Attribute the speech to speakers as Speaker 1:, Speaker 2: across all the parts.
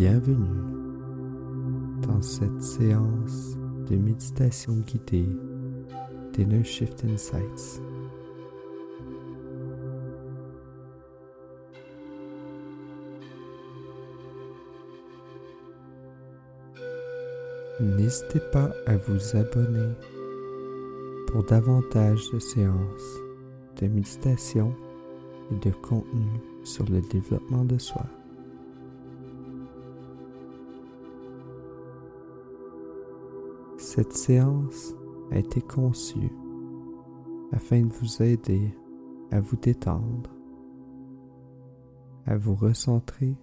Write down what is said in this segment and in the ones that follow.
Speaker 1: Bienvenue dans cette séance de méditation guidée d'Inner Shift Insights. N'hésitez pas à vous abonner pour davantage de séances de méditation et de contenu sur le développement de soi. Cette séance a été conçue afin de vous aider à vous détendre, à vous recentrer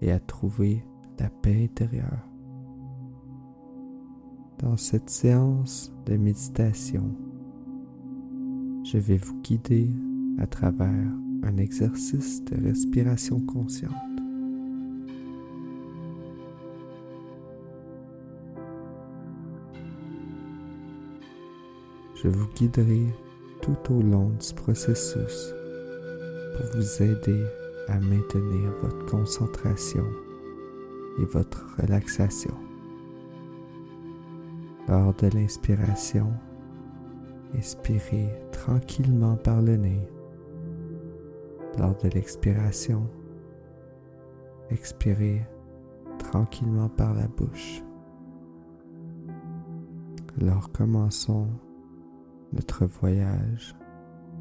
Speaker 1: et à trouver la paix intérieure. Dans cette séance de méditation, je vais vous guider à travers un exercice de respiration consciente. Je vous guiderai tout au long du processus pour vous aider à maintenir votre concentration et votre relaxation. Lors de l'inspiration, expirez tranquillement par le nez. Lors de l'expiration, expirez tranquillement par la bouche. Alors commençons notre voyage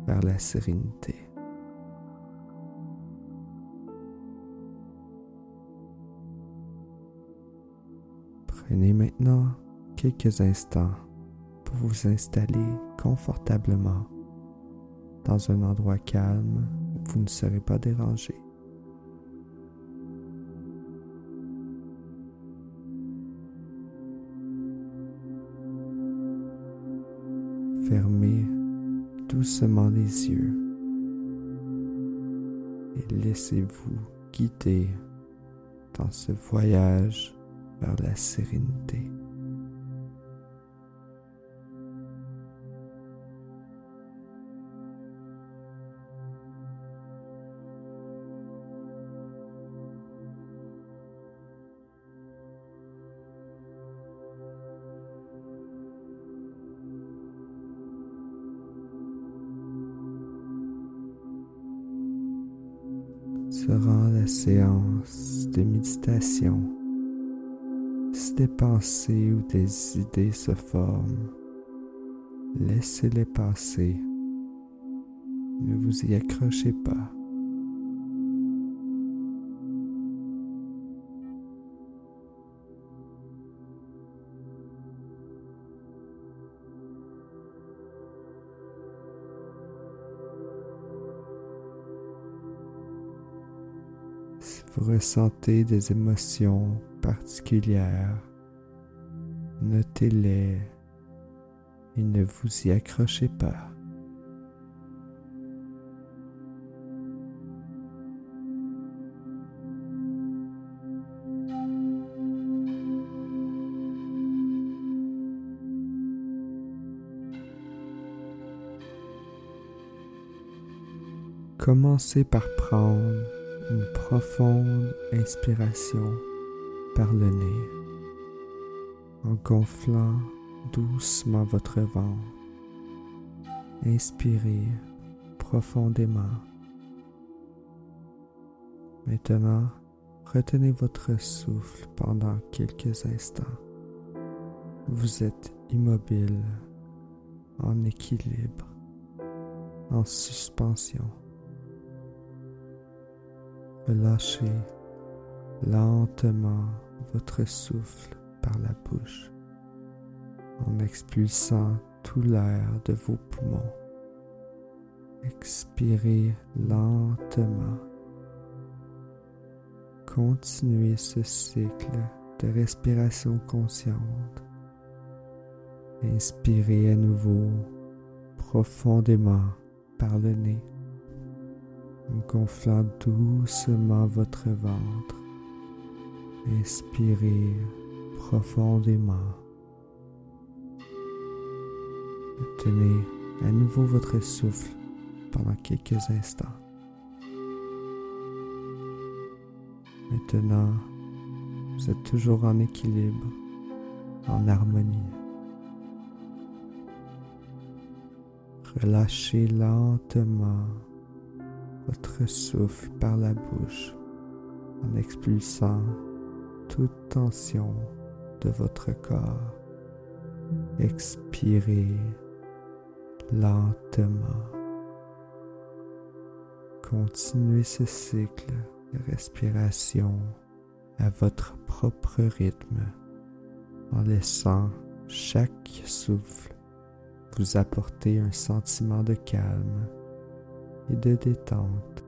Speaker 1: vers la sérénité. Prenez maintenant quelques instants pour vous installer confortablement dans un endroit calme où vous ne serez pas dérangé. Fermez doucement les yeux et laissez-vous guider dans ce voyage vers la sérénité. Durant la séance de méditation, si des pensées ou des idées se forment, laissez-les passer. Ne vous y accrochez pas. Ressentez des émotions particulières, notez-les et ne vous y accrochez pas. Commencez par prendre une profonde inspiration par le nez en gonflant doucement votre ventre. Inspirez profondément. Maintenant, retenez votre souffle pendant quelques instants. Vous êtes immobile, en équilibre, en suspension. Relâchez lentement votre souffle par la bouche en expulsant tout l'air de vos poumons. Expirez lentement. Continuez ce cycle de respiration consciente. Inspirez à nouveau profondément par le nez gonflant doucement votre ventre. Inspirez profondément. Tenez à nouveau votre souffle pendant quelques instants. Maintenant, Vous êtes toujours en équilibre, en harmonie. Relâchez lentement votre souffle par la bouche en expulsant toute tension de votre corps. Expirez lentement. Continuez ce cycle de respiration à votre propre rythme en laissant chaque souffle vous apporter un sentiment de calme et de détente.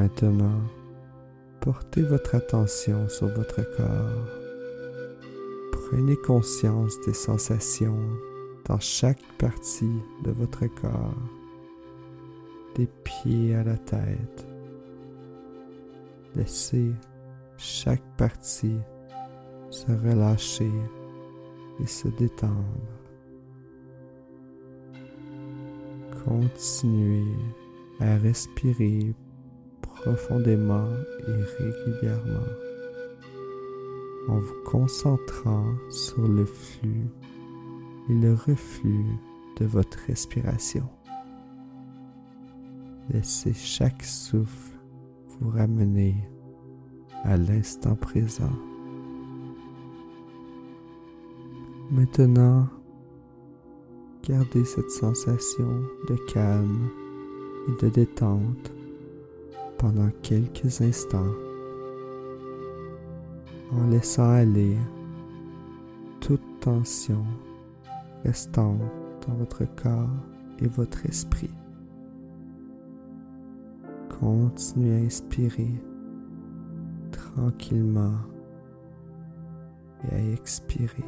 Speaker 1: Maintenant, portez votre attention sur votre corps. Prenez conscience des sensations dans chaque partie de votre corps, des pieds à la tête. Laissez chaque partie se relâcher et se détendre. Continuez à respirer profondément et régulièrement en vous concentrant sur le flux et le reflux de votre respiration. Laissez chaque souffle vous ramener à l'instant présent. Maintenant, gardez cette sensation de calme et de détente pendant quelques instants en laissant aller toute tension restant dans votre corps et votre esprit. Continuez à inspirer tranquillement et à expirer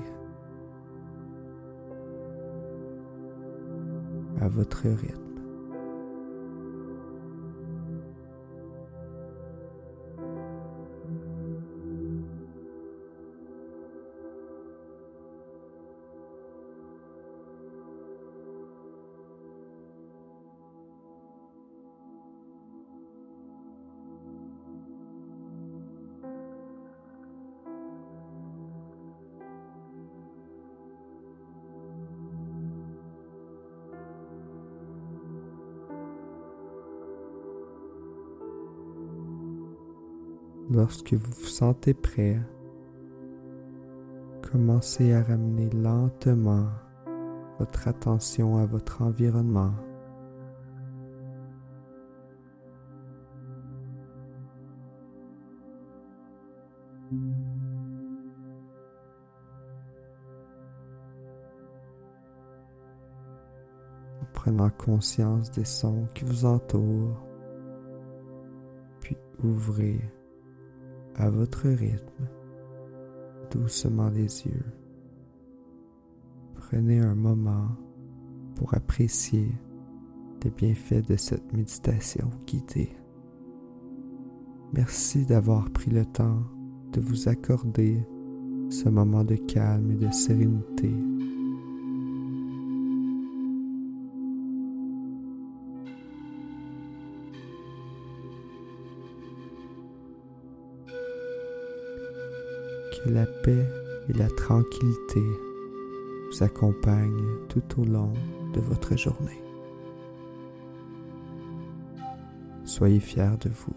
Speaker 1: à votre rythme. Lorsque vous vous sentez prêt, commencez à ramener lentement votre attention à votre environnement. prenant conscience des sons qui vous entourent, puis ouvrez à votre rythme, doucement les yeux. Prenez un moment pour apprécier les bienfaits de cette méditation guidée. Merci d'avoir pris le temps de vous accorder ce moment de calme et de sérénité que la paix et la tranquillité vous accompagnent tout au long de votre journée. Soyez fiers de vous.